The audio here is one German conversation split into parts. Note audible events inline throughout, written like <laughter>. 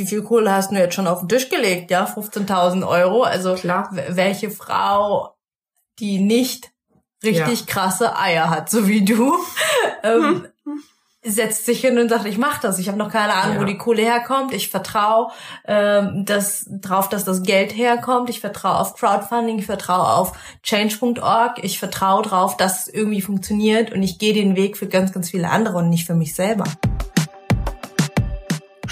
wie viel Kohle hast du jetzt schon auf den Tisch gelegt? Ja, 15.000 Euro. Also Klar. welche Frau, die nicht richtig ja. krasse Eier hat, so wie du, <laughs> ähm, hm. setzt sich hin und sagt, ich mach das. Ich habe noch keine Ahnung, ja. wo die Kohle herkommt. Ich vertraue ähm, das, drauf, dass das Geld herkommt. Ich vertraue auf Crowdfunding. Ich vertraue auf Change.org. Ich vertraue drauf, dass es irgendwie funktioniert. Und ich gehe den Weg für ganz, ganz viele andere und nicht für mich selber.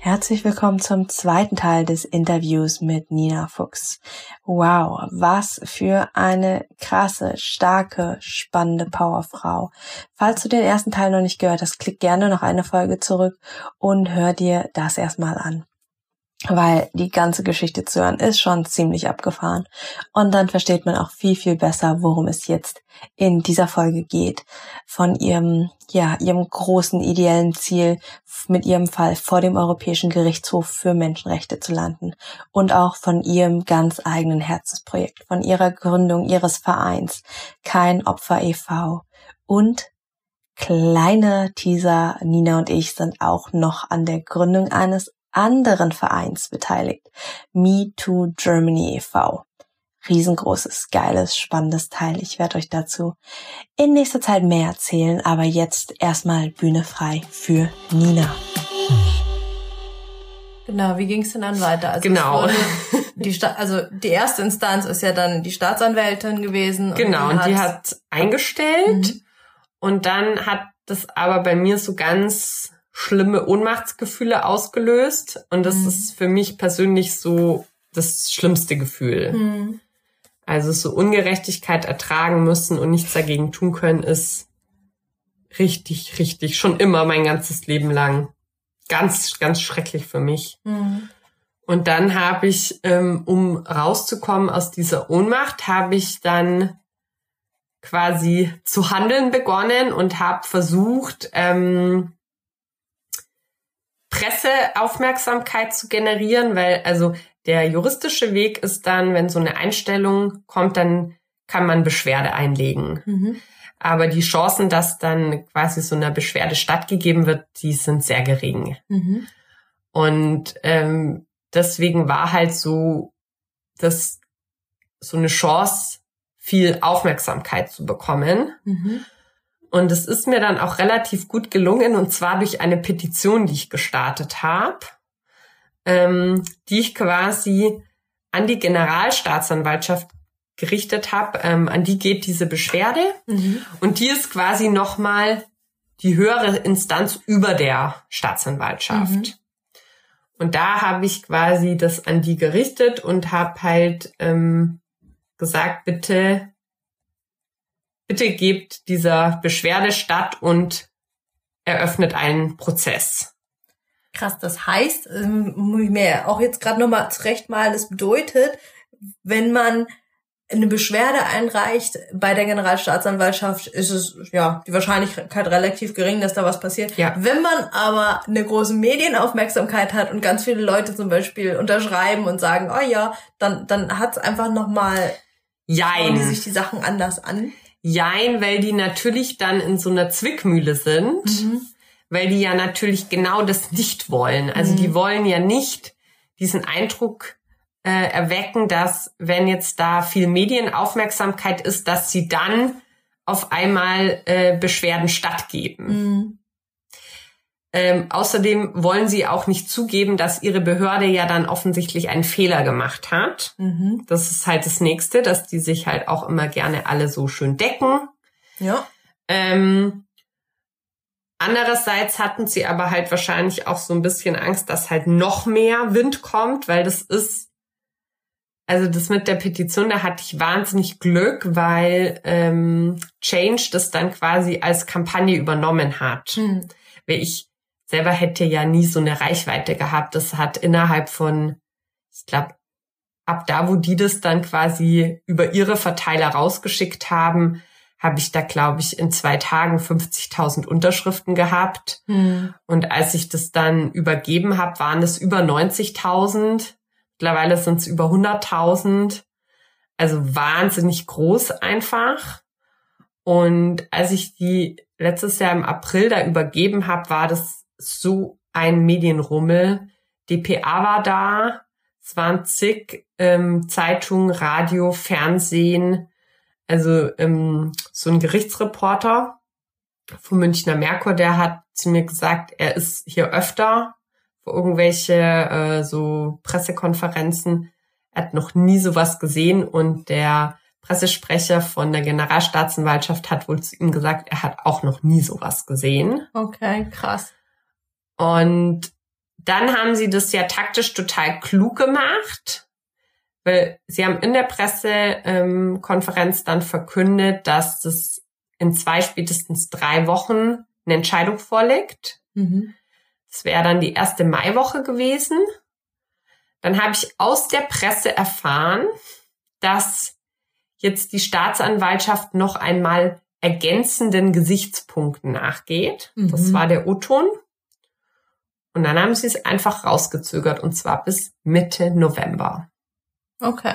Herzlich willkommen zum zweiten Teil des Interviews mit Nina Fuchs. Wow, was für eine krasse, starke, spannende Powerfrau. Falls du den ersten Teil noch nicht gehört hast, klick gerne noch eine Folge zurück und hör dir das erstmal an weil die ganze Geschichte zu hören ist schon ziemlich abgefahren. Und dann versteht man auch viel, viel besser, worum es jetzt in dieser Folge geht. Von ihrem, ja, ihrem großen ideellen Ziel, mit ihrem Fall vor dem Europäischen Gerichtshof für Menschenrechte zu landen. Und auch von ihrem ganz eigenen Herzensprojekt, von ihrer Gründung ihres Vereins, Kein Opfer e.V. Und kleine Teaser, Nina und ich sind auch noch an der Gründung eines anderen Vereins beteiligt. Me Too Germany e.V. Riesengroßes, geiles, spannendes Teil. Ich werde euch dazu in nächster Zeit mehr erzählen, aber jetzt erstmal Bühne frei für Nina. Genau, wie ging es denn dann weiter? Also genau. Die Sta also die erste Instanz ist ja dann die Staatsanwältin gewesen. Genau, und die, und die hat eingestellt mhm. und dann hat das aber bei mir so ganz schlimme Ohnmachtsgefühle ausgelöst. Und das mhm. ist für mich persönlich so das schlimmste Gefühl. Mhm. Also so Ungerechtigkeit ertragen müssen und nichts dagegen tun können, ist richtig, richtig, schon immer mein ganzes Leben lang. Ganz, ganz schrecklich für mich. Mhm. Und dann habe ich, ähm, um rauszukommen aus dieser Ohnmacht, habe ich dann quasi zu handeln begonnen und habe versucht, ähm, Presseaufmerksamkeit zu generieren, weil also der juristische Weg ist dann, wenn so eine Einstellung kommt, dann kann man Beschwerde einlegen. Mhm. Aber die Chancen, dass dann quasi so eine Beschwerde stattgegeben wird, die sind sehr gering. Mhm. Und ähm, deswegen war halt so, dass so eine Chance, viel Aufmerksamkeit zu bekommen. Mhm. Und es ist mir dann auch relativ gut gelungen, und zwar durch eine Petition, die ich gestartet habe, ähm, die ich quasi an die Generalstaatsanwaltschaft gerichtet habe. Ähm, an die geht diese Beschwerde. Mhm. Und die ist quasi nochmal die höhere Instanz über der Staatsanwaltschaft. Mhm. Und da habe ich quasi das an die gerichtet und habe halt ähm, gesagt, bitte bitte gebt dieser Beschwerde statt und eröffnet einen Prozess. Krass, das heißt, ähm, muss ich mir auch jetzt gerade nochmal zurechtmalen, das bedeutet, wenn man eine Beschwerde einreicht bei der Generalstaatsanwaltschaft, ist es ja die Wahrscheinlichkeit relativ gering, dass da was passiert. Ja. Wenn man aber eine große Medienaufmerksamkeit hat und ganz viele Leute zum Beispiel unterschreiben und sagen, oh ja, dann dann hat's einfach nochmal Jein. die sich die Sachen anders an. Jein, weil die natürlich dann in so einer Zwickmühle sind, mhm. weil die ja natürlich genau das nicht wollen. Also mhm. die wollen ja nicht diesen Eindruck äh, erwecken, dass wenn jetzt da viel Medienaufmerksamkeit ist, dass sie dann auf einmal äh, Beschwerden stattgeben. Mhm. Ähm, außerdem wollen sie auch nicht zugeben, dass ihre Behörde ja dann offensichtlich einen Fehler gemacht hat. Mhm. Das ist halt das Nächste, dass die sich halt auch immer gerne alle so schön decken. Ja. Ähm, andererseits hatten sie aber halt wahrscheinlich auch so ein bisschen Angst, dass halt noch mehr Wind kommt, weil das ist, also das mit der Petition, da hatte ich wahnsinnig Glück, weil ähm, Change das dann quasi als Kampagne übernommen hat. Mhm. Weil ich selber hätte ja nie so eine Reichweite gehabt. Das hat innerhalb von, ich glaube, ab da, wo die das dann quasi über ihre Verteiler rausgeschickt haben, habe ich da, glaube ich, in zwei Tagen 50.000 Unterschriften gehabt. Mhm. Und als ich das dann übergeben habe, waren es über 90.000. Mittlerweile sind es über 100.000. Also wahnsinnig groß einfach. Und als ich die letztes Jahr im April da übergeben habe, war das so ein Medienrummel. DPA war da, es waren zig ähm, Zeitungen, Radio, Fernsehen, also ähm, so ein Gerichtsreporter vom Münchner Merkur, der hat zu mir gesagt, er ist hier öfter für irgendwelche äh, so Pressekonferenzen. Er hat noch nie sowas gesehen und der Pressesprecher von der Generalstaatsanwaltschaft hat wohl zu ihm gesagt, er hat auch noch nie sowas gesehen. Okay, krass. Und dann haben sie das ja taktisch total klug gemacht, weil sie haben in der Pressekonferenz ähm, dann verkündet, dass das in zwei, spätestens drei Wochen eine Entscheidung vorliegt. Mhm. Das wäre dann die erste Maiwoche gewesen. Dann habe ich aus der Presse erfahren, dass jetzt die Staatsanwaltschaft noch einmal ergänzenden Gesichtspunkten nachgeht. Mhm. Das war der O-Ton. Und dann haben sie es einfach rausgezögert und zwar bis Mitte November. Okay.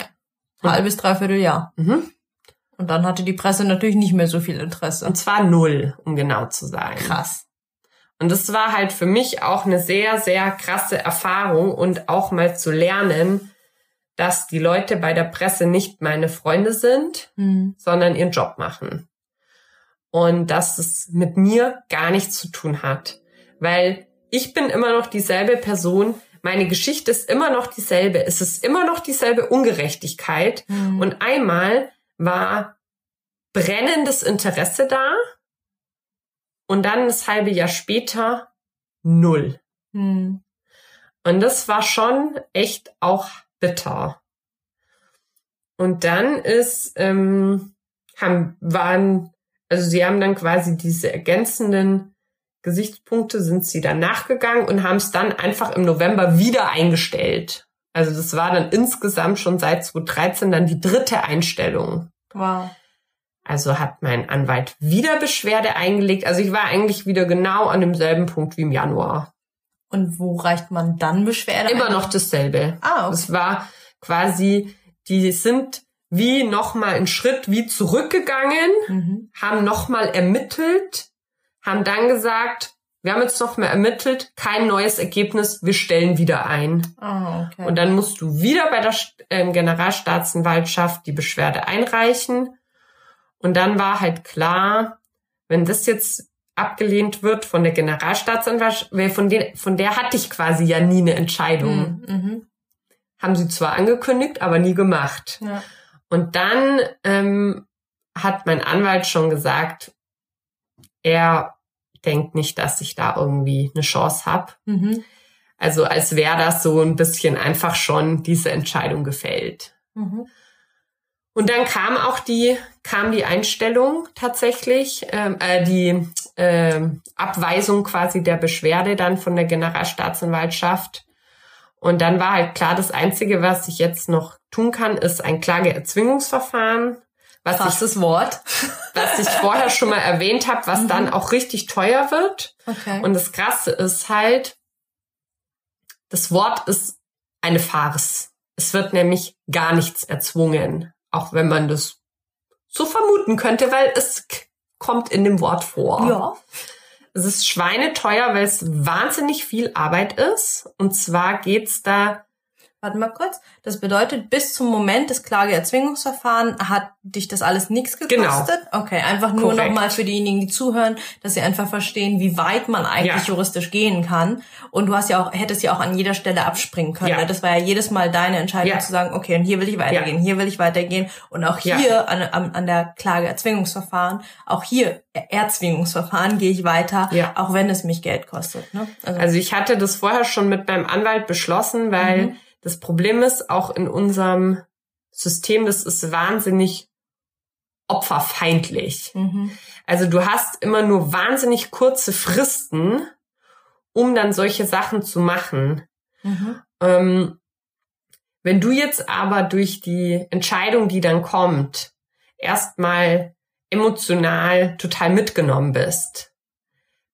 Halbes, dreiviertel Jahr. Mhm. Und dann hatte die Presse natürlich nicht mehr so viel Interesse. Und zwar null, um genau zu sein. Krass. Und das war halt für mich auch eine sehr, sehr krasse Erfahrung und auch mal zu lernen, dass die Leute bei der Presse nicht meine Freunde sind, mhm. sondern ihren Job machen. Und dass es mit mir gar nichts zu tun hat. Weil ich bin immer noch dieselbe Person. Meine Geschichte ist immer noch dieselbe. Es ist immer noch dieselbe Ungerechtigkeit. Mhm. Und einmal war brennendes Interesse da und dann das halbe Jahr später null. Mhm. Und das war schon echt auch bitter. Und dann ist, ähm, haben, waren, also sie haben dann quasi diese ergänzenden Gesichtspunkte sind sie dann nachgegangen und haben es dann einfach im November wieder eingestellt. Also das war dann insgesamt schon seit 2013 dann die dritte Einstellung. Wow. Also hat mein Anwalt wieder Beschwerde eingelegt. Also ich war eigentlich wieder genau an demselben Punkt wie im Januar. Und wo reicht man dann Beschwerde? Immer ein? noch dasselbe. Ah, okay. Es war quasi, die sind wie nochmal einen Schritt wie zurückgegangen, mhm. haben nochmal ermittelt, haben dann gesagt, wir haben jetzt noch mehr ermittelt, kein neues Ergebnis, wir stellen wieder ein. Oh, okay. Und dann musst du wieder bei der äh, Generalstaatsanwaltschaft die Beschwerde einreichen. Und dann war halt klar, wenn das jetzt abgelehnt wird von der Generalstaatsanwaltschaft, von, den, von der hatte ich quasi ja nie eine Entscheidung. Mhm. mhm. Haben sie zwar angekündigt, aber nie gemacht. Ja. Und dann ähm, hat mein Anwalt schon gesagt, er denkt nicht, dass ich da irgendwie eine Chance habe. Mhm. Also als wäre das so ein bisschen einfach schon diese Entscheidung gefällt. Mhm. Und dann kam auch die, kam die Einstellung tatsächlich, ähm, äh, die äh, Abweisung quasi der Beschwerde dann von der Generalstaatsanwaltschaft. Und dann war halt klar, das Einzige, was ich jetzt noch tun kann, ist ein Klageerzwingungsverfahren was Krasses ich, Wort. was ich vorher schon mal erwähnt habe, was mhm. dann auch richtig teuer wird. Okay. Und das Krasse ist halt, das Wort ist eine Farce. Es wird nämlich gar nichts erzwungen, auch wenn man das so vermuten könnte, weil es kommt in dem Wort vor. Ja. Es ist schweineteuer, weil es wahnsinnig viel Arbeit ist. Und zwar geht's da Warte mal kurz. Das bedeutet, bis zum Moment des Klageerzwingungsverfahrens hat dich das alles nichts gekostet? Genau. Okay, einfach nur nochmal für diejenigen, die zuhören, dass sie einfach verstehen, wie weit man eigentlich ja. juristisch gehen kann. Und du hast ja auch, hättest ja auch an jeder Stelle abspringen können. Ja. Ne? Das war ja jedes Mal deine Entscheidung ja. zu sagen, okay, und hier will ich weitergehen, hier will ich weitergehen. Und auch hier an, an, an der Klageerzwingungsverfahren, auch hier Erzwingungsverfahren gehe ich weiter, auch wenn es mich Geld kostet. Ne? Also, also ich hatte das vorher schon mit meinem Anwalt beschlossen, weil mhm das Problem ist auch in unserem System, das ist wahnsinnig opferfeindlich. Mhm. Also du hast immer nur wahnsinnig kurze Fristen, um dann solche Sachen zu machen. Mhm. Ähm, wenn du jetzt aber durch die Entscheidung, die dann kommt, erstmal emotional total mitgenommen bist,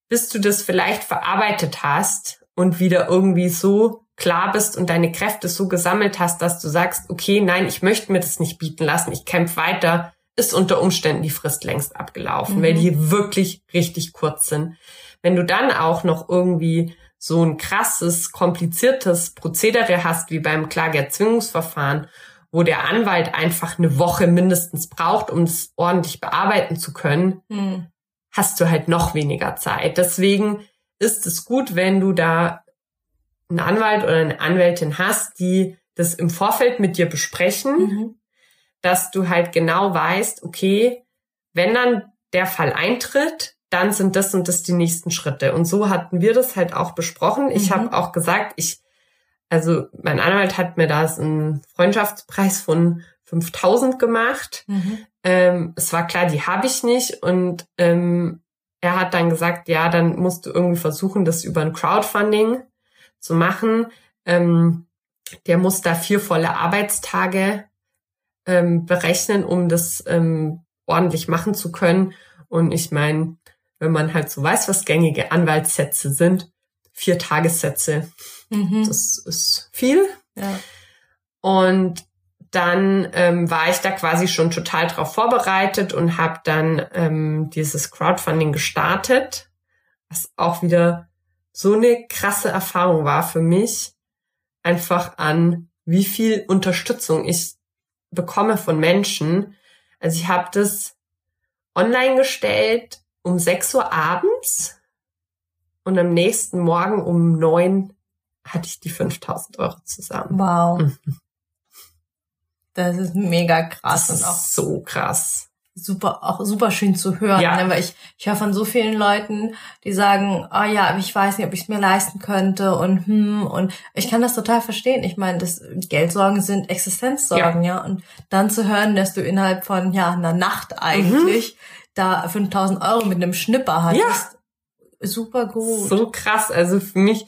bis du das vielleicht verarbeitet hast und wieder irgendwie so klar bist und deine Kräfte so gesammelt hast, dass du sagst, okay, nein, ich möchte mir das nicht bieten lassen, ich kämpfe weiter, ist unter Umständen die Frist längst abgelaufen, mhm. weil die wirklich richtig kurz sind. Wenn du dann auch noch irgendwie so ein krasses, kompliziertes Prozedere hast, wie beim Klageerzwingungsverfahren, wo der Anwalt einfach eine Woche mindestens braucht, um es ordentlich bearbeiten zu können, mhm. hast du halt noch weniger Zeit. Deswegen ist es gut, wenn du da einen Anwalt oder eine Anwältin hast, die das im Vorfeld mit dir besprechen, mhm. dass du halt genau weißt, okay, wenn dann der Fall eintritt, dann sind das und das die nächsten Schritte. Und so hatten wir das halt auch besprochen. Ich mhm. habe auch gesagt, ich, also mein Anwalt hat mir da einen Freundschaftspreis von 5000 gemacht. Mhm. Ähm, es war klar, die habe ich nicht. Und ähm, er hat dann gesagt, ja, dann musst du irgendwie versuchen, das über ein Crowdfunding zu machen. Ähm, der muss da vier volle Arbeitstage ähm, berechnen, um das ähm, ordentlich machen zu können. Und ich meine, wenn man halt so weiß, was gängige Anwaltssätze sind, vier Tagessätze, mhm. das ist viel. Ja. Und dann ähm, war ich da quasi schon total drauf vorbereitet und habe dann ähm, dieses Crowdfunding gestartet, was auch wieder so eine krasse Erfahrung war für mich, einfach an wie viel Unterstützung ich bekomme von Menschen. Also ich habe das online gestellt um 6 Uhr abends und am nächsten Morgen um 9 hatte ich die 5000 Euro zusammen. Wow. Mhm. Das ist mega krass. Das ist auch so krass super, auch super schön zu hören, ja. ne? weil ich, ich höre von so vielen Leuten, die sagen, ah oh ja, ich weiß nicht, ob ich es mir leisten könnte und hm, und ich kann das total verstehen. Ich meine, das Geldsorgen sind Existenzsorgen, ja. ja, und dann zu hören, dass du innerhalb von ja einer Nacht eigentlich mhm. da 5000 Euro mit einem Schnipper hattest, ja. super gut. So krass, also für mich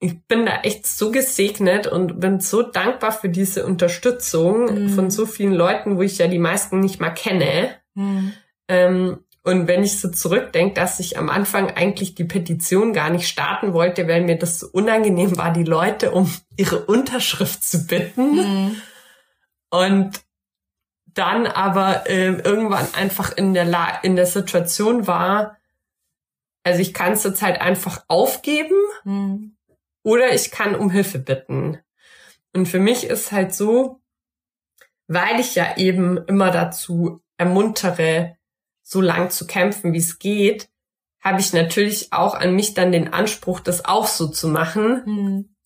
ich bin da echt so gesegnet und bin so dankbar für diese Unterstützung mhm. von so vielen Leuten, wo ich ja die meisten nicht mal kenne. Mhm. Ähm, und wenn ich so zurückdenke, dass ich am Anfang eigentlich die Petition gar nicht starten wollte, weil mir das so unangenehm war, die Leute um ihre Unterschrift zu bitten. Mhm. Und dann aber äh, irgendwann einfach in der, La in der Situation war, also ich kann es jetzt halt einfach aufgeben. Oder ich kann um Hilfe bitten. Und für mich ist halt so, weil ich ja eben immer dazu ermuntere, so lang zu kämpfen, wie es geht, habe ich natürlich auch an mich dann den Anspruch, das auch so zu machen. Mhm.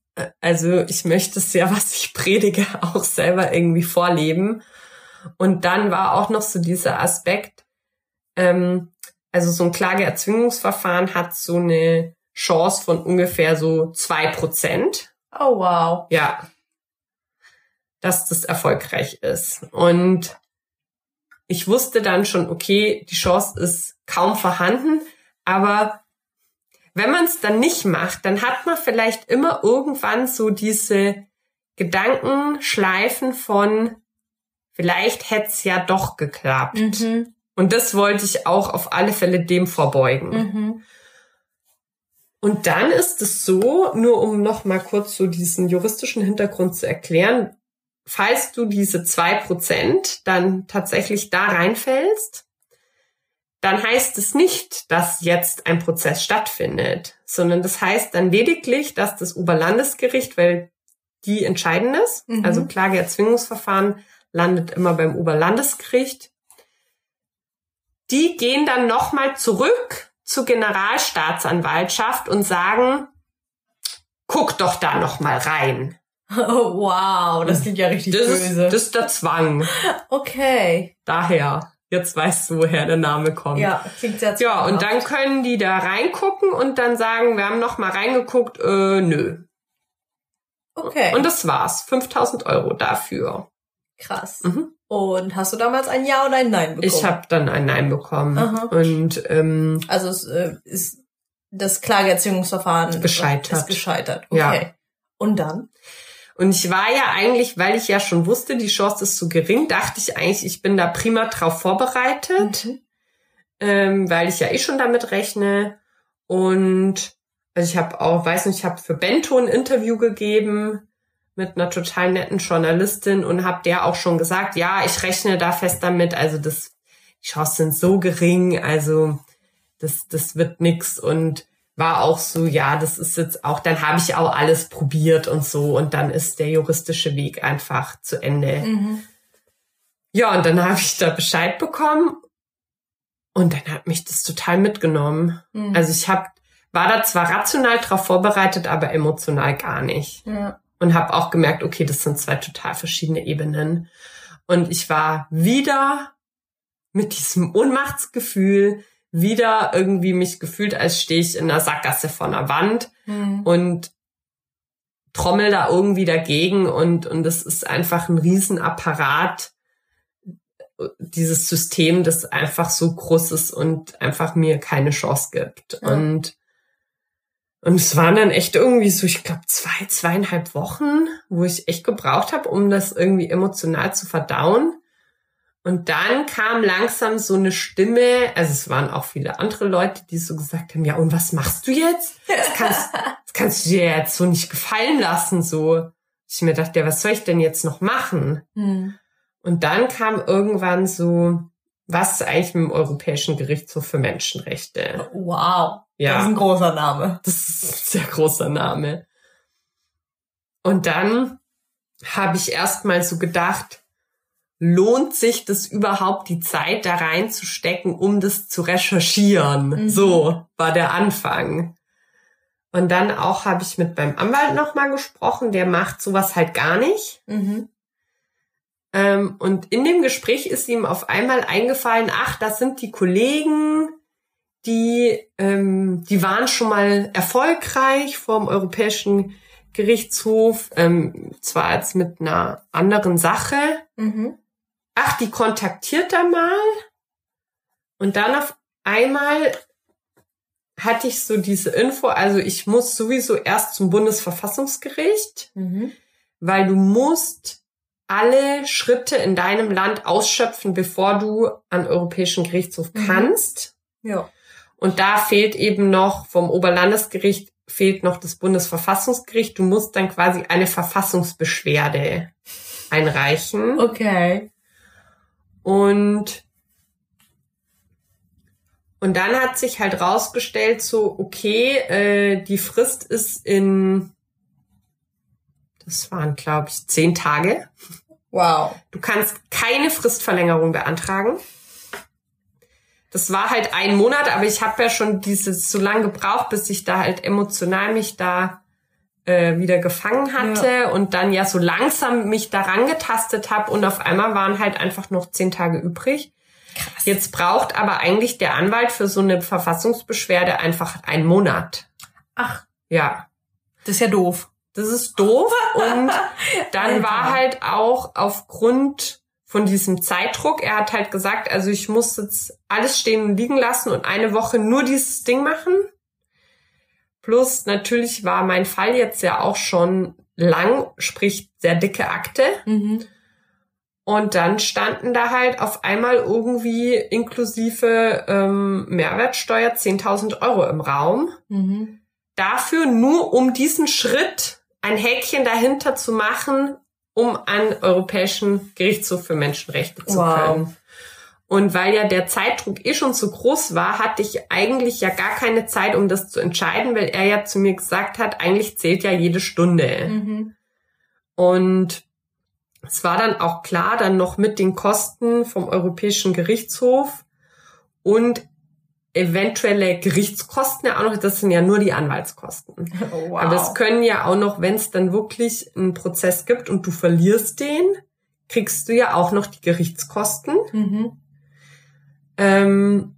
Also ich möchte es ja, <laughs> was ich predige, auch selber irgendwie vorleben. Und dann war auch noch so dieser Aspekt, ähm, also so ein Klageerzwingungsverfahren hat so eine Chance von ungefähr so zwei Prozent. Oh wow. Ja. Dass das erfolgreich ist. Und ich wusste dann schon, okay, die Chance ist kaum vorhanden, aber wenn man es dann nicht macht, dann hat man vielleicht immer irgendwann so diese Gedankenschleifen von, vielleicht hätte es ja doch geklappt. Mhm. Und das wollte ich auch auf alle Fälle dem vorbeugen. Mhm. Und dann ist es so, nur um noch mal kurz so diesen juristischen Hintergrund zu erklären, falls du diese zwei Prozent dann tatsächlich da reinfällst, dann heißt es nicht, dass jetzt ein Prozess stattfindet, sondern das heißt dann lediglich, dass das Oberlandesgericht, weil die entscheiden es, mhm. also Klageerzwingungsverfahren landet immer beim Oberlandesgericht, die gehen dann nochmal zurück zur Generalstaatsanwaltschaft und sagen, guck doch da noch mal rein. <laughs> Oh, wow, das klingt ja richtig das böse. Ist, das ist der Zwang. Okay. Daher. Jetzt weißt du, woher der Name kommt. Ja, klingt sehr Ja, und dann können die da reingucken und dann sagen, wir haben noch mal reingeguckt, äh, nö. Okay. Und das war's. 5000 Euro dafür. Krass. Mhm. Und hast du damals ein Ja oder ein Nein bekommen? Ich habe dann ein Nein bekommen. Aha. Und ähm, also es äh, ist das Klageerziehungsverfahren gescheitert. ist gescheitert. Okay. Ja. Und dann? Und ich war ja eigentlich, weil ich ja schon wusste, die Chance ist zu gering, dachte ich eigentlich, ich bin da prima drauf vorbereitet, mhm. ähm, weil ich ja eh schon damit rechne. Und also ich habe auch, weiß nicht, ich habe für Bento ein Interview gegeben mit einer total netten Journalistin und habe der auch schon gesagt, ja, ich rechne da fest damit, also das, die Chancen sind so gering, also das, das wird nix und war auch so, ja, das ist jetzt auch, dann habe ich auch alles probiert und so und dann ist der juristische Weg einfach zu Ende. Mhm. Ja, und dann habe ich da Bescheid bekommen und dann hat mich das total mitgenommen. Mhm. Also ich habe war da zwar rational drauf vorbereitet, aber emotional gar nicht. Ja. Und habe auch gemerkt, okay, das sind zwei total verschiedene Ebenen. Und ich war wieder mit diesem Ohnmachtsgefühl, wieder irgendwie mich gefühlt, als stehe ich in einer Sackgasse vor einer Wand mhm. und trommel da irgendwie dagegen und und es ist einfach ein Riesenapparat, dieses System, das einfach so groß ist und einfach mir keine Chance gibt. Ja. Und und es waren dann echt irgendwie so, ich glaube, zwei, zweieinhalb Wochen, wo ich echt gebraucht habe, um das irgendwie emotional zu verdauen. Und dann kam langsam so eine Stimme, also es waren auch viele andere Leute, die so gesagt haben, ja, und was machst du jetzt? Das kannst, <laughs> das kannst du dir jetzt so nicht gefallen lassen, so. Ich mir dachte, ja, was soll ich denn jetzt noch machen? Mhm. Und dann kam irgendwann so, was ist eigentlich mit dem Europäischen Gerichtshof für Menschenrechte? Wow. Ja. Das ist ein großer Name. Das ist ein sehr großer Name. Und dann habe ich erst mal so gedacht, lohnt sich das überhaupt, die Zeit da reinzustecken, um das zu recherchieren? Mhm. So war der Anfang. Und dann auch habe ich mit meinem Anwalt nochmal gesprochen, der macht sowas halt gar nicht. Mhm. Ähm, und in dem Gespräch ist ihm auf einmal eingefallen, ach, das sind die Kollegen, die, ähm, die waren schon mal erfolgreich vom Europäischen Gerichtshof, ähm, zwar als mit einer anderen Sache. Mhm ach, die kontaktiert er mal. Und dann auf einmal hatte ich so diese Info, also ich muss sowieso erst zum Bundesverfassungsgericht, mhm. weil du musst alle Schritte in deinem Land ausschöpfen, bevor du an Europäischen Gerichtshof mhm. kannst. Ja. Und da fehlt eben noch vom Oberlandesgericht fehlt noch das Bundesverfassungsgericht. Du musst dann quasi eine Verfassungsbeschwerde einreichen. Okay. Und und dann hat sich halt rausgestellt, so, okay, äh, die Frist ist in, das waren, glaube ich, zehn Tage. Wow. Du kannst keine Fristverlängerung beantragen. Das war halt ein Monat, aber ich habe ja schon dieses so lange gebraucht, bis ich da halt emotional mich da äh, wieder gefangen hatte ja. und dann ja so langsam mich daran getastet habe und auf einmal waren halt einfach noch zehn Tage übrig. Krass. Jetzt braucht aber eigentlich der Anwalt für so eine Verfassungsbeschwerde einfach einen Monat. Ach. Ja. Das ist ja doof. Das ist doof und <laughs> dann war halt auch aufgrund von diesem Zeitdruck, er hat halt gesagt, also ich muss jetzt alles stehen und liegen lassen und eine Woche nur dieses Ding machen. Plus natürlich war mein Fall jetzt ja auch schon lang, sprich sehr dicke Akte. Mhm. Und dann standen da halt auf einmal irgendwie inklusive ähm, Mehrwertsteuer 10.000 Euro im Raum. Mhm. Dafür nur um diesen Schritt ein Häkchen dahinter zu machen, um an Europäischen Gerichtshof für Menschenrechte zu wow. können. Und weil ja der Zeitdruck eh schon so groß war, hatte ich eigentlich ja gar keine Zeit, um das zu entscheiden, weil er ja zu mir gesagt hat, eigentlich zählt ja jede Stunde. Mhm. Und es war dann auch klar, dann noch mit den Kosten vom Europäischen Gerichtshof und eventuelle Gerichtskosten ja auch noch, das sind ja nur die Anwaltskosten. <laughs> Oh, wow. Aber es können ja auch noch, wenn es dann wirklich einen Prozess gibt und du verlierst den, kriegst du ja auch noch die Gerichtskosten. Mhm. Ähm,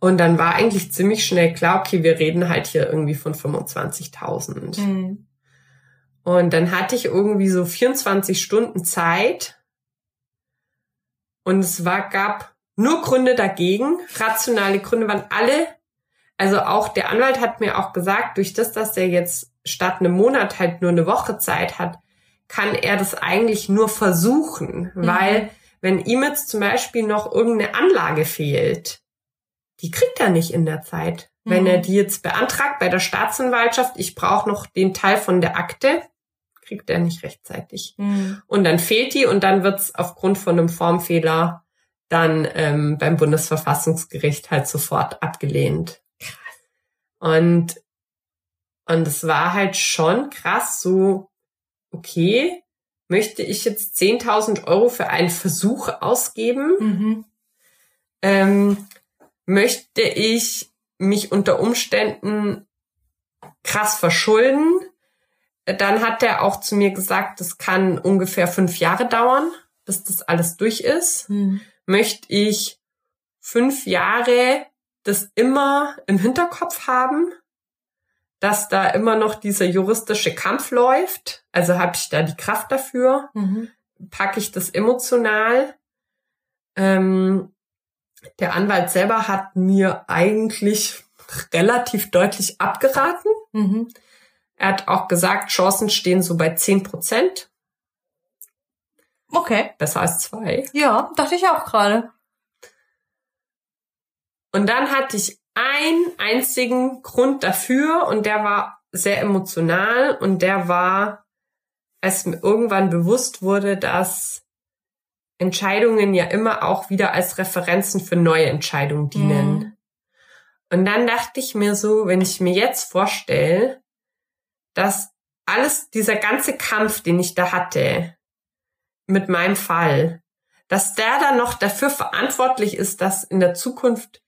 und dann war eigentlich ziemlich schnell klar, okay, wir reden halt hier irgendwie von 25.000. Mhm. Und dann hatte ich irgendwie so 24 Stunden Zeit. Und es war, gab nur Gründe dagegen. Rationale Gründe waren alle. Also auch der Anwalt hat mir auch gesagt, durch das, dass er jetzt statt einem Monat halt nur eine Woche Zeit hat, kann er das eigentlich nur versuchen, mhm. weil wenn ihm jetzt zum Beispiel noch irgendeine Anlage fehlt, die kriegt er nicht in der Zeit. Mhm. Wenn er die jetzt beantragt bei der Staatsanwaltschaft, ich brauche noch den Teil von der Akte, kriegt er nicht rechtzeitig. Mhm. Und dann fehlt die und dann wird's aufgrund von einem Formfehler dann ähm, beim Bundesverfassungsgericht halt sofort abgelehnt. Und und es war halt schon krass, so okay, möchte ich jetzt 10.000 Euro für einen Versuch ausgeben? Mhm. Ähm, möchte ich mich unter Umständen krass verschulden? Dann hat er auch zu mir gesagt, das kann ungefähr fünf Jahre dauern, bis das alles durch ist. Mhm. Möchte ich fünf Jahre das immer im Hinterkopf haben? dass da immer noch dieser juristische Kampf läuft. Also habe ich da die Kraft dafür? Mhm. Packe ich das emotional? Ähm, der Anwalt selber hat mir eigentlich relativ deutlich abgeraten. Mhm. Er hat auch gesagt, Chancen stehen so bei zehn Prozent. Okay. Besser als zwei. Ja, dachte ich auch gerade. Und dann hatte ich einen einzigen Grund dafür und der war sehr emotional und der war, als mir irgendwann bewusst wurde, dass Entscheidungen ja immer auch wieder als Referenzen für neue Entscheidungen dienen. Mhm. Und dann dachte ich mir so, wenn ich mir jetzt vorstelle, dass alles, dieser ganze Kampf, den ich da hatte, mit meinem Fall, dass der dann noch dafür verantwortlich ist, dass in der Zukunft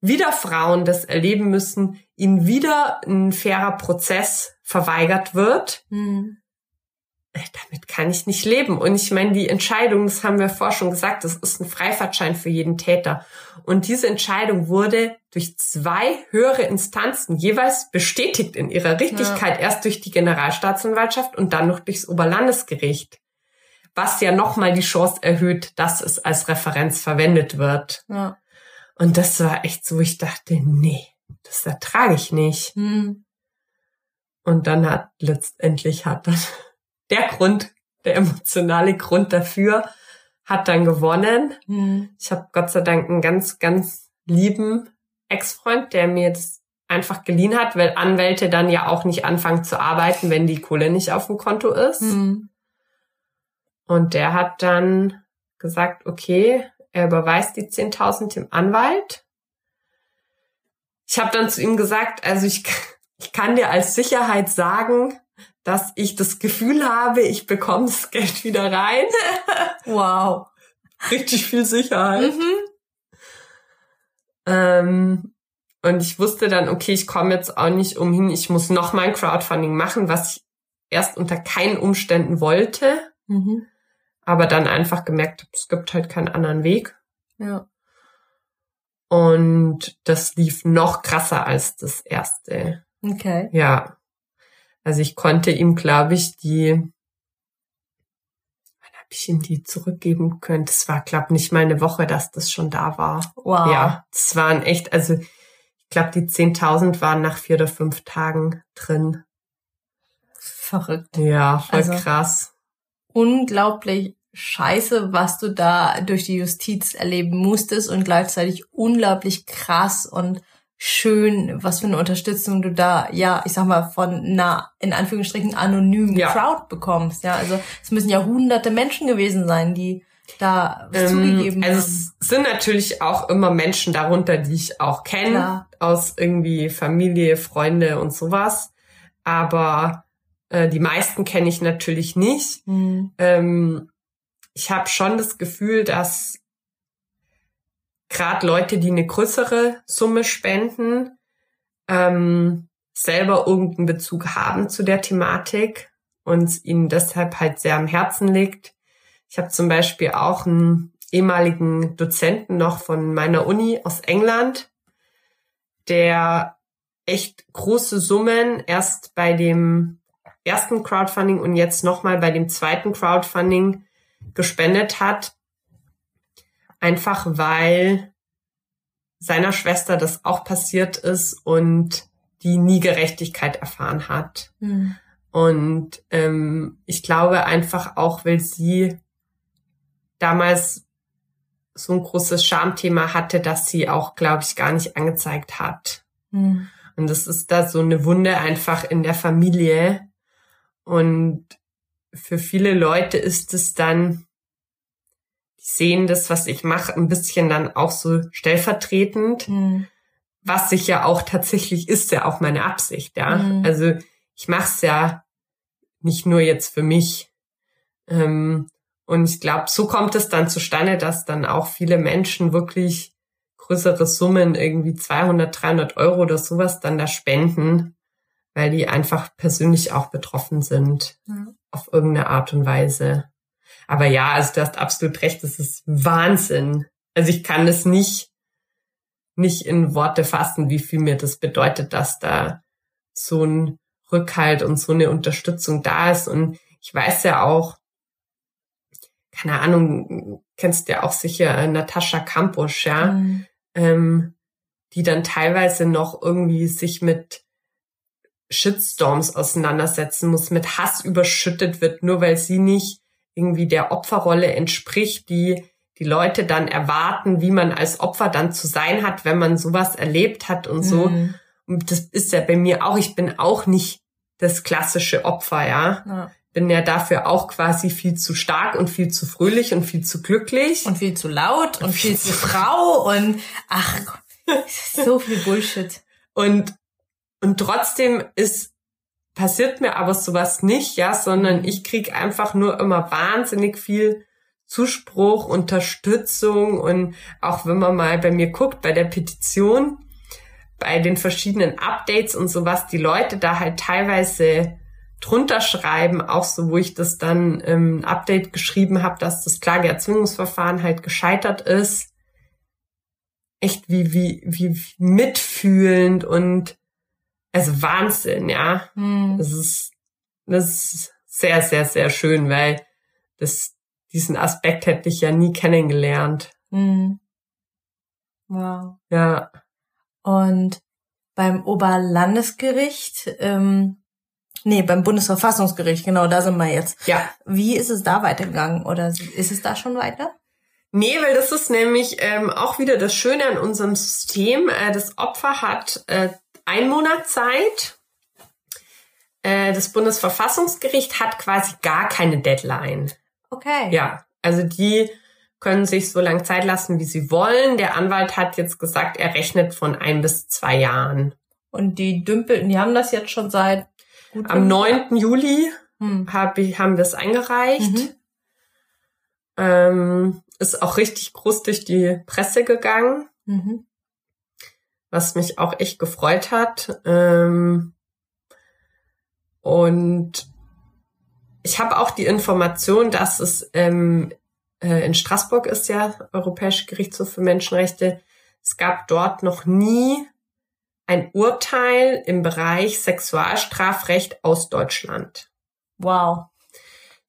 wieder Frauen das erleben müssen, ihnen wieder ein fairer Prozess verweigert wird. Mhm. Damit kann ich nicht leben. Und ich meine, die Entscheidung, das haben wir vorher schon gesagt, das ist ein Freifahrtschein für jeden Täter. Und diese Entscheidung wurde durch zwei höhere Instanzen jeweils bestätigt in ihrer Richtigkeit, ja. erst durch die Generalstaatsanwaltschaft und dann noch durchs Oberlandesgericht. Was ja nochmal die Chance erhöht, dass es als Referenz verwendet wird. Ja. Und das war echt so, ich dachte, nee, das ertrage ich nicht. Hm. Und dann hat letztendlich hat dann <laughs> der Grund, der emotionale Grund dafür, hat dann gewonnen. Hm. Ich habe Gott sei Dank einen ganz, ganz lieben Ex-Freund, der mir das einfach geliehen hat, weil Anwälte dann ja auch nicht anfangen zu arbeiten, wenn die Kohle nicht auf dem Konto ist. Hm. Und der hat dann gesagt, okay, er überweist die 10.000 dem Anwalt. Ich habe dann zu ihm gesagt, also ich, ich kann dir als Sicherheit sagen, dass ich das Gefühl habe, ich bekomme das Geld wieder rein. <laughs> wow. Richtig viel Sicherheit. Mhm. Ähm, und ich wusste dann, okay, ich komme jetzt auch nicht umhin, ich muss noch mein Crowdfunding machen, was ich erst unter keinen Umständen wollte. Mhm aber dann einfach gemerkt habe, es gibt halt keinen anderen Weg. Ja. Und das lief noch krasser als das erste. Okay. Ja. Also ich konnte ihm, glaube ich, die, wann habe ich ihm die zurückgeben können? Das war, glaube nicht mal eine Woche, dass das schon da war. Wow. Ja, das waren echt, also ich glaube, die 10.000 waren nach vier oder fünf Tagen drin. Verrückt. Ja, voll also, krass unglaublich scheiße, was du da durch die Justiz erleben musstest und gleichzeitig unglaublich krass und schön, was für eine Unterstützung du da, ja, ich sag mal, von einer, in Anführungsstrichen, anonymen ja. Crowd bekommst. Ja, also es müssen ja hunderte Menschen gewesen sein, die da ähm, zugegeben also haben. Es sind natürlich auch immer Menschen darunter, die ich auch kenne, aus irgendwie Familie, Freunde und sowas. Aber äh, die meisten kenne ich natürlich nicht. Mhm. Ähm, ich habe schon das Gefühl, dass gerade Leute, die eine größere Summe spenden, ähm, selber irgendeinen Bezug haben zu der Thematik und ihnen deshalb halt sehr am Herzen liegt. Ich habe zum Beispiel auch einen ehemaligen Dozenten noch von meiner Uni aus England, der echt große Summen erst bei dem ersten Crowdfunding und jetzt nochmal bei dem zweiten Crowdfunding gespendet hat. Einfach weil seiner Schwester das auch passiert ist und die nie Gerechtigkeit erfahren hat. Mhm. Und ähm, ich glaube einfach auch, weil sie damals so ein großes Schamthema hatte, dass sie auch, glaube ich, gar nicht angezeigt hat. Mhm. Und das ist da so eine Wunde einfach in der Familie. Und für viele Leute ist es dann, die sehen das, was ich mache, ein bisschen dann auch so stellvertretend. Mhm. Was sich ja auch tatsächlich ist, ja auch meine Absicht, ja. Mhm. Also ich mache es ja nicht nur jetzt für mich. Ähm, und ich glaube, so kommt es dann zustande, dass dann auch viele Menschen wirklich größere Summen, irgendwie 200, 300 Euro oder sowas, dann da spenden, weil die einfach persönlich auch betroffen sind ja. auf irgendeine Art und Weise. Aber ja, also du hast absolut recht, das ist Wahnsinn. Also ich kann es nicht, nicht in Worte fassen, wie viel mir das bedeutet, dass da so ein Rückhalt und so eine Unterstützung da ist. Und ich weiß ja auch, keine Ahnung, kennst ja auch sicher äh, Natascha Kampusch, ja, mhm. ähm, die dann teilweise noch irgendwie sich mit Shitstorms auseinandersetzen muss, mit Hass überschüttet wird, nur weil sie nicht irgendwie der Opferrolle entspricht, die die Leute dann erwarten, wie man als Opfer dann zu sein hat, wenn man sowas erlebt hat und so. Mhm. Und das ist ja bei mir auch, ich bin auch nicht das klassische Opfer, ja. ja. Bin ja dafür auch quasi viel zu stark und viel zu fröhlich und viel zu glücklich. Und viel zu laut und, und viel, viel zu Frau <laughs> und ach, <laughs> so viel Bullshit. Und, und trotzdem ist, passiert mir aber sowas nicht, ja, sondern ich krieg einfach nur immer wahnsinnig viel Zuspruch, Unterstützung und auch wenn man mal bei mir guckt, bei der Petition, bei den verschiedenen Updates und sowas die Leute da halt teilweise drunter schreiben, auch so, wo ich das dann im Update geschrieben habe, dass das Klageerzwingungsverfahren halt gescheitert ist. Echt wie, wie, wie mitfühlend und also Wahnsinn, ja. Hm. Das ist, das ist sehr, sehr, sehr schön, weil das, diesen Aspekt hätte ich ja nie kennengelernt. Hm. Wow. Ja. Und beim Oberlandesgericht, ähm, nee, beim Bundesverfassungsgericht, genau, da sind wir jetzt. Ja. Wie ist es da weitergegangen oder ist es da schon weiter? Nee, weil das ist nämlich ähm, auch wieder das Schöne an unserem System. Äh, das Opfer hat äh, ein Monat Zeit. Äh, das Bundesverfassungsgericht hat quasi gar keine Deadline. Okay. Ja, also die können sich so lange Zeit lassen, wie sie wollen. Der Anwalt hat jetzt gesagt, er rechnet von ein bis zwei Jahren. Und die Dümpelten, die haben das jetzt schon seit Am 9. Juli hm. hab ich, haben wir es eingereicht. Mhm. Ähm, ist auch richtig groß durch die Presse gegangen. Mhm. Was mich auch echt gefreut hat. Ähm, und ich habe auch die Information, dass es ähm, äh, in Straßburg ist ja Europäische Gerichtshof für Menschenrechte. Es gab dort noch nie ein Urteil im Bereich Sexualstrafrecht aus Deutschland. Wow.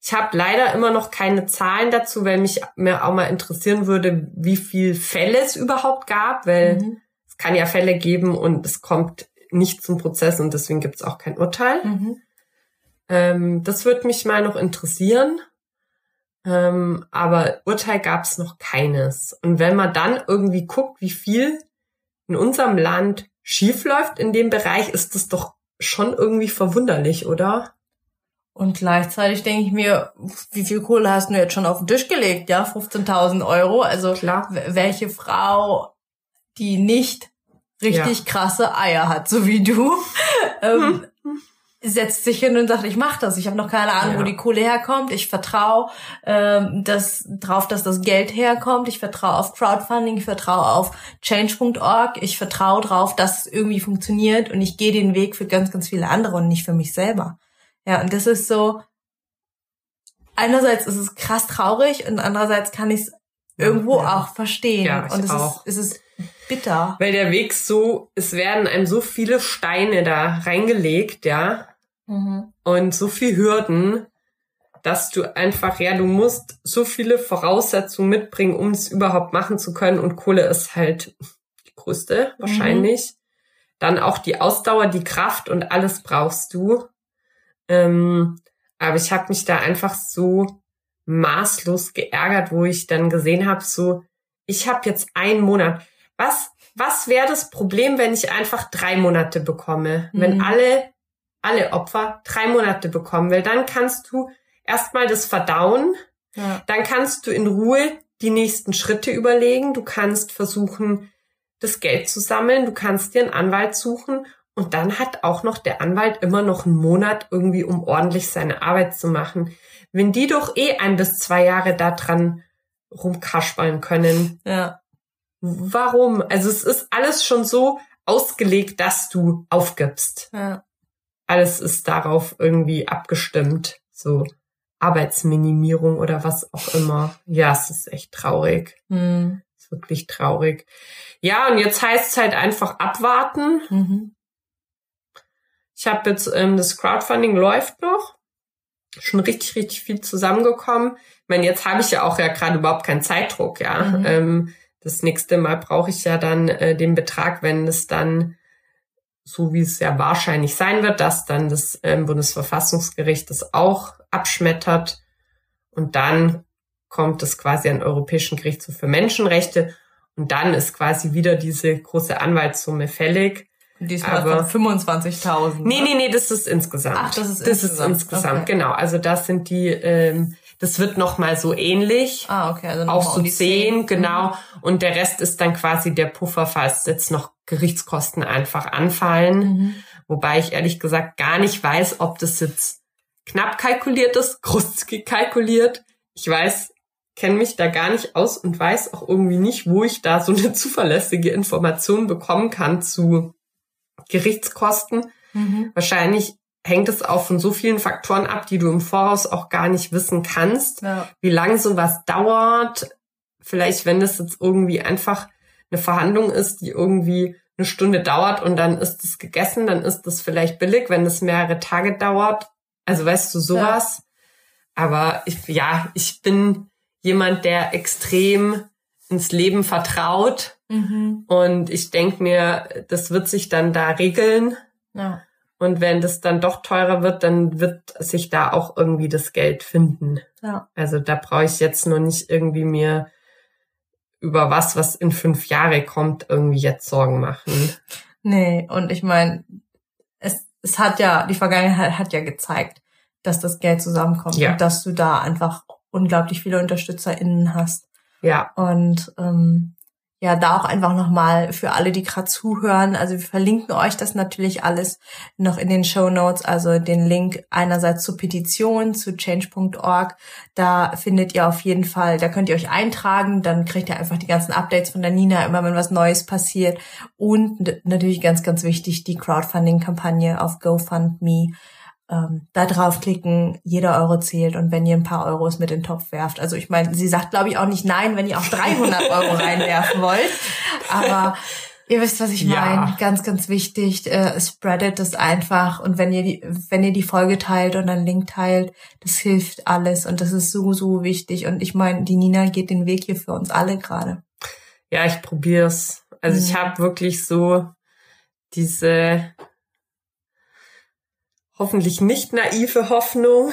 Ich habe leider immer noch keine Zahlen dazu, weil mich mir auch mal interessieren würde, wie viel Fälle es überhaupt gab, weil mhm. Kann ja Fälle geben und es kommt nicht zum Prozess und deswegen gibt es auch kein Urteil. Mhm. Ähm, das würde mich mal noch interessieren. Ähm, aber Urteil gab es noch keines. Und wenn man dann irgendwie guckt, wie viel in unserem Land schiefläuft in dem Bereich, ist das doch schon irgendwie verwunderlich, oder? Und gleichzeitig denke ich mir, wie viel Kohle hast du jetzt schon auf den Tisch gelegt? Ja, 15.000 Euro. Also Klar. welche Frau, die nicht richtig ja. krasse Eier hat, so wie du, <laughs> ähm, hm setzt sich hin und sagt, ich mache das. Ich habe noch keine Ahnung, ja. wo die Kohle herkommt. Ich vertraue ähm, das, drauf, dass das Geld herkommt. Ich vertraue auf Crowdfunding. Ich vertraue auf Change.org. Ich vertraue drauf, dass es irgendwie funktioniert. Und ich gehe den Weg für ganz, ganz viele andere und nicht für mich selber. Ja, und das ist so, einerseits ist es krass traurig und andererseits kann ich es irgendwo ja. auch verstehen. Ja, und es auch. ist, es ist bitter. Weil der Weg so, es werden einem so viele Steine da reingelegt, ja. Mhm. Und so viel Hürden, dass du einfach, ja, du musst so viele Voraussetzungen mitbringen, um es überhaupt machen zu können. Und Kohle ist halt die größte, wahrscheinlich. dann auch die Ausdauer, die Kraft und alles brauchst du. Ähm, aber ich habe mich da einfach so maßlos geärgert, wo ich dann gesehen habe, so, ich habe jetzt einen Monat. Was, was wäre das Problem, wenn ich einfach drei Monate bekomme? Mhm. Wenn alle, alle Opfer drei Monate bekommen, weil dann kannst du erstmal das verdauen, ja. dann kannst du in Ruhe die nächsten Schritte überlegen, du kannst versuchen, das Geld zu sammeln, du kannst dir einen Anwalt suchen und dann hat auch noch der Anwalt immer noch einen Monat irgendwie, um ordentlich seine Arbeit zu machen. Wenn die doch eh ein bis zwei Jahre da dran rumkaspern können. Ja. Warum? Also es ist alles schon so ausgelegt, dass du aufgibst. Ja. Alles ist darauf irgendwie abgestimmt. So Arbeitsminimierung oder was auch immer. Ja, es ist echt traurig. Es ist wirklich traurig. Ja, und jetzt heißt es halt einfach abwarten. Mhm. Ich habe jetzt, ähm, das Crowdfunding läuft noch. Schon richtig, richtig viel zusammengekommen. Ich meine, jetzt habe ich ja auch ja gerade überhaupt keinen Zeitdruck, ja. Mhm. Ähm, das nächste Mal brauche ich ja dann äh, den Betrag, wenn es dann, so wie es ja wahrscheinlich sein wird, dass dann das ähm, Bundesverfassungsgericht das auch abschmettert. Und dann kommt es quasi an Europäischen Gerichtshof für Menschenrechte. Und dann ist quasi wieder diese große Anwaltssumme fällig. Diesmal aber, von 25.000. Nee, nee, nee, das ist insgesamt. Ach, das ist das insgesamt. ist insgesamt, okay. genau. Also das sind die, ähm, das wird nochmal so ähnlich. Ah, okay. Also auch so um zehn, genau. Mhm. Und der Rest ist dann quasi der Puffer, falls jetzt noch Gerichtskosten einfach anfallen. Mhm. Wobei ich ehrlich gesagt gar nicht weiß, ob das jetzt knapp kalkuliert ist, <laughs> großzügig kalkuliert. Ich weiß, kenne mich da gar nicht aus und weiß auch irgendwie nicht, wo ich da so eine <laughs> zuverlässige Information bekommen kann zu Gerichtskosten. Mhm. Wahrscheinlich hängt es auch von so vielen Faktoren ab, die du im Voraus auch gar nicht wissen kannst. Ja. Wie lange sowas dauert. Vielleicht, wenn das jetzt irgendwie einfach eine Verhandlung ist, die irgendwie eine Stunde dauert und dann ist es gegessen, dann ist das vielleicht billig. Wenn es mehrere Tage dauert, also weißt du sowas. Ja. Aber ich, ja, ich bin jemand, der extrem ins Leben vertraut. Mhm. Und ich denk mir, das wird sich dann da regeln. Ja. Und wenn das dann doch teurer wird, dann wird sich da auch irgendwie das Geld finden. Ja. Also da brauche ich jetzt nur nicht irgendwie mir über was, was in fünf Jahre kommt, irgendwie jetzt Sorgen machen. Nee, und ich meine, es, es hat ja, die Vergangenheit hat ja gezeigt, dass das Geld zusammenkommt ja. und dass du da einfach unglaublich viele UnterstützerInnen hast. Ja. Und ähm, ja, da auch einfach nochmal für alle, die gerade zuhören. Also wir verlinken euch das natürlich alles noch in den Show Notes, also den Link einerseits zur Petition zu change.org. Da findet ihr auf jeden Fall, da könnt ihr euch eintragen, dann kriegt ihr einfach die ganzen Updates von der Nina, immer wenn was Neues passiert. Und natürlich ganz, ganz wichtig, die Crowdfunding-Kampagne auf GoFundMe ähm, da draufklicken, jeder Euro zählt und wenn ihr ein paar Euros mit in den Topf werft. Also ich meine, sie sagt glaube ich auch nicht nein, wenn ihr auch 300 <laughs> Euro reinwerfen wollt, aber ihr wisst, was ich meine. Ja. Ganz, ganz wichtig, äh, spreadet das einfach und wenn ihr die, wenn ihr die Folge teilt und einen Link teilt, das hilft alles und das ist so, so wichtig und ich meine, die Nina geht den Weg hier für uns alle gerade. Ja, ich probier's. Also Mhm. ich habe wirklich so diese hoffentlich nicht naive Hoffnung,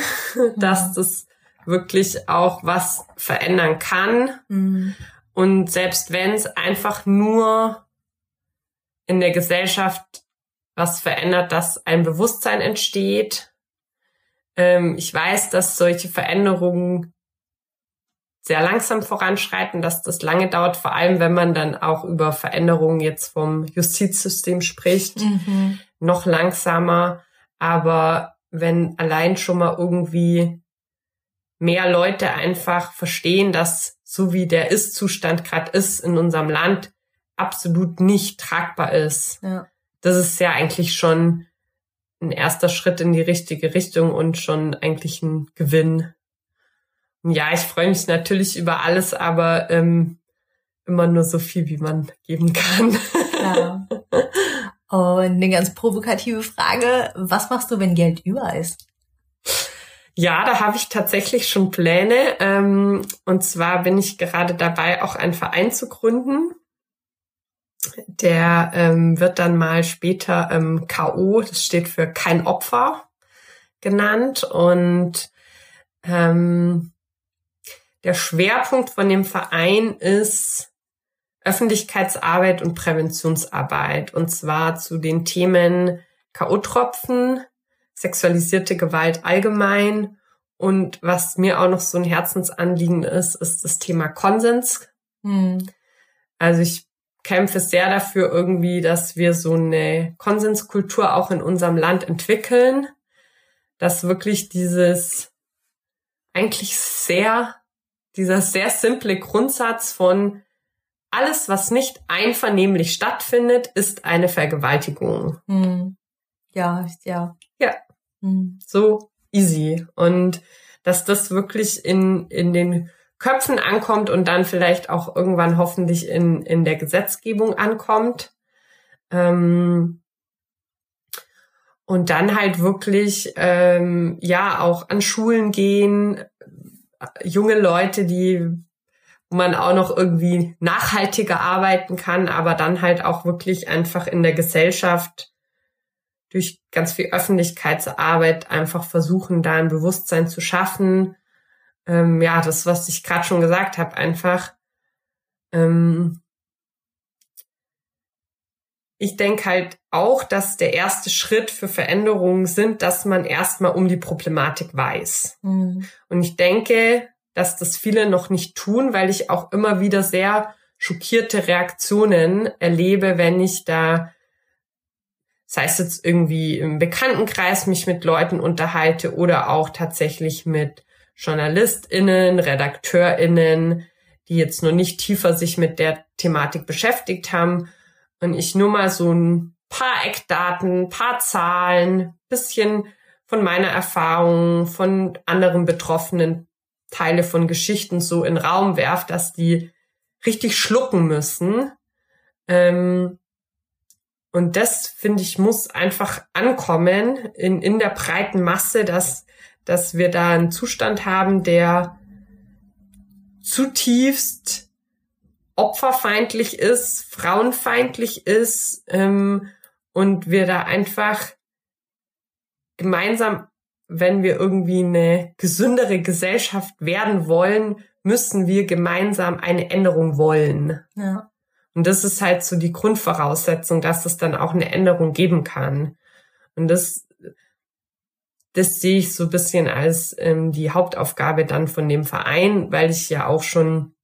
dass das wirklich auch was verändern kann. Mhm. Und selbst wenn es einfach nur in der Gesellschaft was verändert, dass ein Bewusstsein entsteht. Ähm, ich weiß, dass solche Veränderungen sehr langsam voranschreiten, dass das lange dauert, vor allem wenn man dann auch über Veränderungen jetzt vom Justizsystem spricht, Mhm. noch langsamer. Aber wenn allein schon mal irgendwie mehr Leute einfach verstehen, dass so wie der Ist-Zustand gerade ist in unserem Land absolut nicht tragbar ist. Ja. Das ist ja eigentlich schon ein erster Schritt in die richtige Richtung und schon eigentlich ein Gewinn. Und ja, ich freue mich natürlich über alles, aber ähm, immer nur so viel, wie man geben kann. Ja. <laughs> Und eine ganz provokative Frage, was machst du, wenn Geld über ist? Ja, da habe ich tatsächlich schon Pläne. Ähm, und zwar bin ich gerade dabei, auch einen Verein zu gründen. der ähm, wird dann mal später ähm, KO, das steht für kein Opfer, genannt. Und der Schwerpunkt von dem Verein ist Öffentlichkeitsarbeit und Präventionsarbeit. Und zwar zu den Themen K.O.-Tropfen, sexualisierte Gewalt allgemein. Und was mir auch noch so ein Herzensanliegen ist, ist das Thema Konsens. Hm. Also ich kämpfe sehr dafür irgendwie, dass wir so eine Konsenskultur auch in unserem Land entwickeln, dass wirklich dieses eigentlich sehr, dieser sehr simple Grundsatz von alles, was nicht einvernehmlich stattfindet, ist eine Vergewaltigung. Hm. Ja, ja. Ja. Hm. So easy. Und dass das wirklich in, in den Köpfen ankommt und dann vielleicht auch irgendwann hoffentlich in, in der Gesetzgebung ankommt. Ähm, und dann halt wirklich ähm, ja auch an Schulen gehen, junge Leute, die wo man auch noch irgendwie nachhaltiger arbeiten kann, aber dann halt auch wirklich einfach in der Gesellschaft durch ganz viel Öffentlichkeitsarbeit einfach versuchen, da ein Bewusstsein zu schaffen, ähm, ja, das, was ich gerade schon gesagt habe, einfach ähm, ich denke halt auch, dass der erste Schritt für Veränderungen sind, dass man erstmal um die Problematik weiß. Mhm. Und ich denke, dass das viele noch nicht tun, weil ich auch immer wieder sehr schockierte Reaktionen erlebe, wenn ich da, sei es jetzt irgendwie im Bekanntenkreis mich mit Leuten unterhalte oder auch tatsächlich mit JournalistInnen, RedakteurInnen, die jetzt noch nicht tiefer sich mit der Thematik beschäftigt haben und ich nur mal so ein paar Eckdaten, paar Zahlen, bisschen von meiner Erfahrung, von anderen Betroffenen Teile von Geschichten so in Raum werft, dass die richtig schlucken müssen. Ähm, und das, finde ich, muss einfach ankommen in, in der breiten Masse, dass dass wir da einen Zustand haben, der zutiefst opferfeindlich ist, frauenfeindlich ist ähm, und wir da einfach gemeinsam, wenn wir irgendwie eine gesündere Gesellschaft werden wollen, müssen wir gemeinsam eine Änderung wollen. Ja. Und das ist halt so die Grundvoraussetzung, dass es dann auch eine Änderung geben kann. Und das das sehe ich so ein bisschen als ähm, die Hauptaufgabe dann von dem Verein, weil ich ja auch schon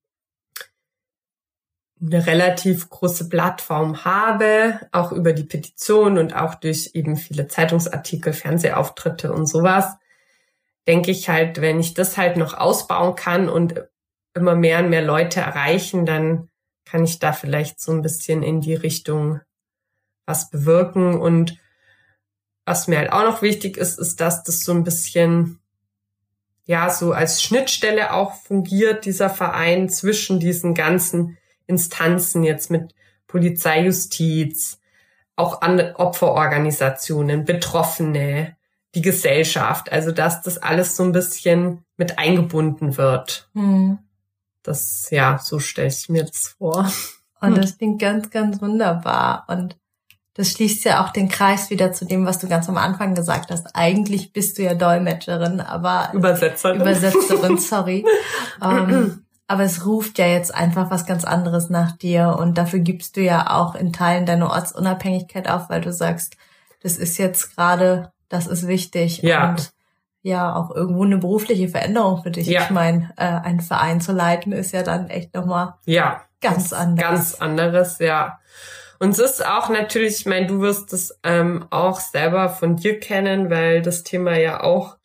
eine relativ große Plattform habe, auch über die Petition und auch durch eben viele Zeitungsartikel, Fernsehauftritte und sowas, denke ich halt, wenn ich das halt noch ausbauen kann und immer mehr und mehr Leute erreichen, dann kann ich da vielleicht so ein bisschen in die Richtung was bewirken. Und was mir halt auch noch wichtig ist, ist, dass das so ein bisschen, ja, so als Schnittstelle auch fungiert, dieser Verein zwischen diesen ganzen Instanzen jetzt mit Polizei, Justiz, auch an Opferorganisationen, Betroffene, die Gesellschaft. Also, dass das alles so ein bisschen mit eingebunden wird. Hm. Das, ja, so stelle ich mir das vor. Und das klingt ganz, ganz wunderbar. Und das schließt ja auch den Kreis wieder zu dem, was du ganz am Anfang gesagt hast. Eigentlich bist du ja Dolmetscherin, aber Übersetzerin. Übersetzerin, sorry. <laughs> ähm, aber es ruft ja jetzt einfach was ganz anderes nach dir und dafür gibst du ja auch in Teilen deine Ortsunabhängigkeit auf, weil du sagst, das ist jetzt gerade, das ist wichtig ja. und ja auch irgendwo eine berufliche Veränderung für dich. Ja. Ich meine, äh, einen Verein zu leiten ist ja dann echt nochmal ja, ganz anderes. Ganz anderes, ja. Und es ist auch natürlich, ich meine, du wirst es ähm, auch selber von dir kennen, weil das Thema ja auch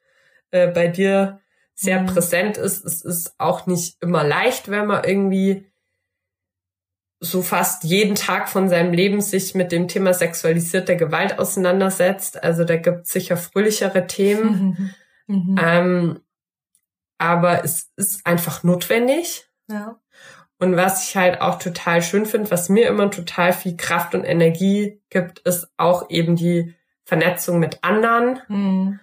äh, bei dir sehr mhm. präsent ist. Es ist auch nicht immer leicht, wenn man irgendwie so fast jeden Tag von seinem Leben sich mit dem Thema sexualisierte Gewalt auseinandersetzt. Also da gibt es sicher fröhlichere Themen. Mhm. <laughs> Mhm. Ähm, aber es ist einfach notwendig. Ja. Und was ich halt auch total schön finde, was mir immer total viel Kraft und Energie gibt, ist auch eben die Vernetzung mit anderen. Mhm.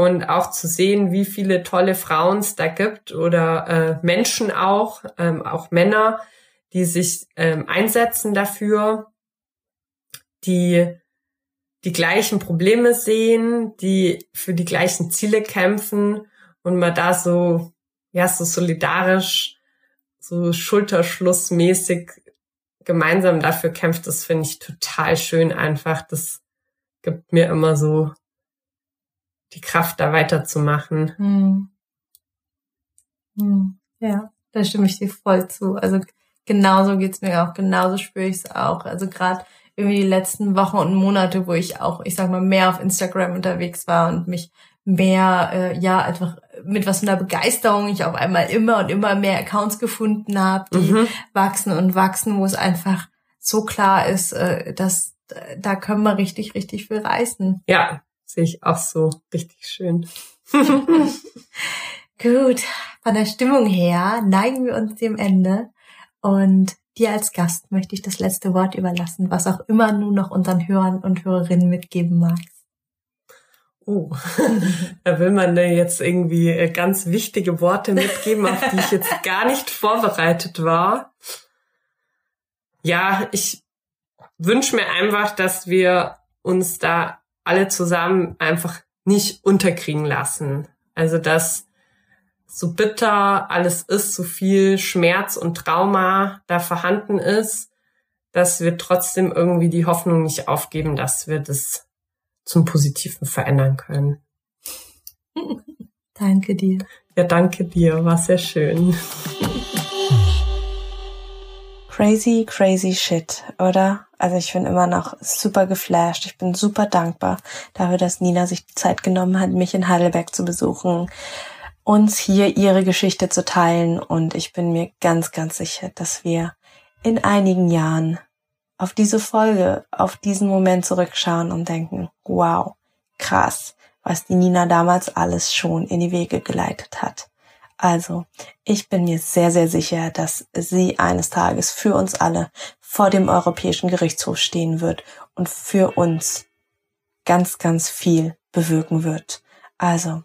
Und auch zu sehen, wie viele tolle Frauen es da gibt oder äh, Menschen auch, ähm, auch Männer, die sich ähm, einsetzen dafür, die die gleichen Probleme sehen, die für die gleichen Ziele kämpfen und man da so, ja, so solidarisch, so schulterschlussmäßig gemeinsam dafür kämpft, das finde ich total schön einfach. Das gibt mir immer so die Kraft, da weiterzumachen. Hm. Hm. Ja, da stimme ich dir voll zu. Also genauso geht's mir auch, genauso spüre ich es auch. Also gerade irgendwie die letzten Wochen und Monate, wo ich auch, ich sag mal, mehr auf Instagram unterwegs war und mich mehr, äh, ja, einfach mit was für einer Begeisterung ich auf einmal immer und immer mehr Accounts gefunden habe, die mhm. wachsen und wachsen, wo es einfach so klar ist, äh, dass äh, da können wir richtig, richtig viel reißen. Ja, sehe ich auch so richtig schön. <laughs> Gut, von der Stimmung her neigen wir uns dem Ende und dir als Gast möchte ich das letzte Wort überlassen, was auch immer du noch unseren Hörern und Hörerinnen mitgeben magst. Oh, <laughs> da will man jetzt irgendwie äh, ganz wichtige Worte mitgeben, auf die ich jetzt gar nicht <laughs> vorbereitet war. Ja, ich wünsche mir einfach, dass wir uns da alle zusammen einfach nicht unterkriegen lassen. Also, dass so bitter alles ist, so viel Schmerz und Trauma da vorhanden ist, dass wir trotzdem irgendwie die Hoffnung nicht aufgeben, dass wir das zum Positiven verändern können. <laughs> danke dir. Ja, danke dir. War sehr schön. Crazy, crazy shit, oder? Also ich bin immer noch super geflasht. Ich bin super dankbar dafür, dass Nina sich die Zeit genommen hat, mich in Heidelberg zu besuchen, uns hier ihre Geschichte zu teilen. Und ich bin mir ganz, ganz sicher, dass wir in einigen Jahren auf diese Folge, auf diesen Moment zurückschauen und denken, wow, krass, was die Nina damals alles schon in die Wege geleitet hat. Also, ich bin mir sehr, sehr sicher, dass sie eines Tages für uns alle vor dem Europäischen Gerichtshof stehen wird und für uns ganz, ganz viel bewirken wird. Also,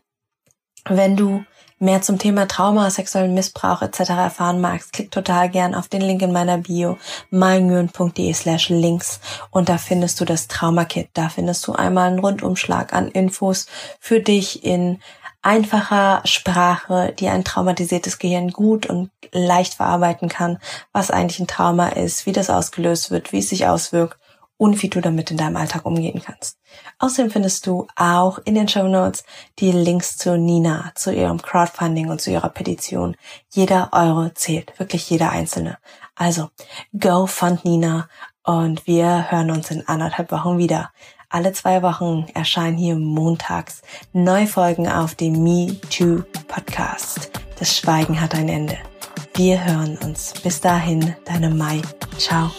wenn du mehr zum Thema Trauma, sexuellen Missbrauch etc. erfahren magst, klick total gern auf den Link in meiner Bio meingyön.de slash links und da findest du das Traumakit. Da findest du einmal einen Rundumschlag an Infos für dich in einfacher Sprache, die ein traumatisiertes Gehirn gut und leicht verarbeiten kann, was eigentlich ein Trauma ist, wie das ausgelöst wird, wie es sich auswirkt und wie du damit in deinem Alltag umgehen kannst. Außerdem findest du auch in den Show Notes die Links zu Nina, zu ihrem Crowdfunding und zu ihrer Petition. Jeder Euro zählt, wirklich jeder einzelne. Also, go fund Nina und wir hören uns in anderthalb Wochen wieder. Alle zwei Wochen erscheinen hier montags neue Folgen auf dem Me Too Podcast. Das Schweigen hat ein Ende. Wir hören uns. Bis dahin, deine Mai. Ciao.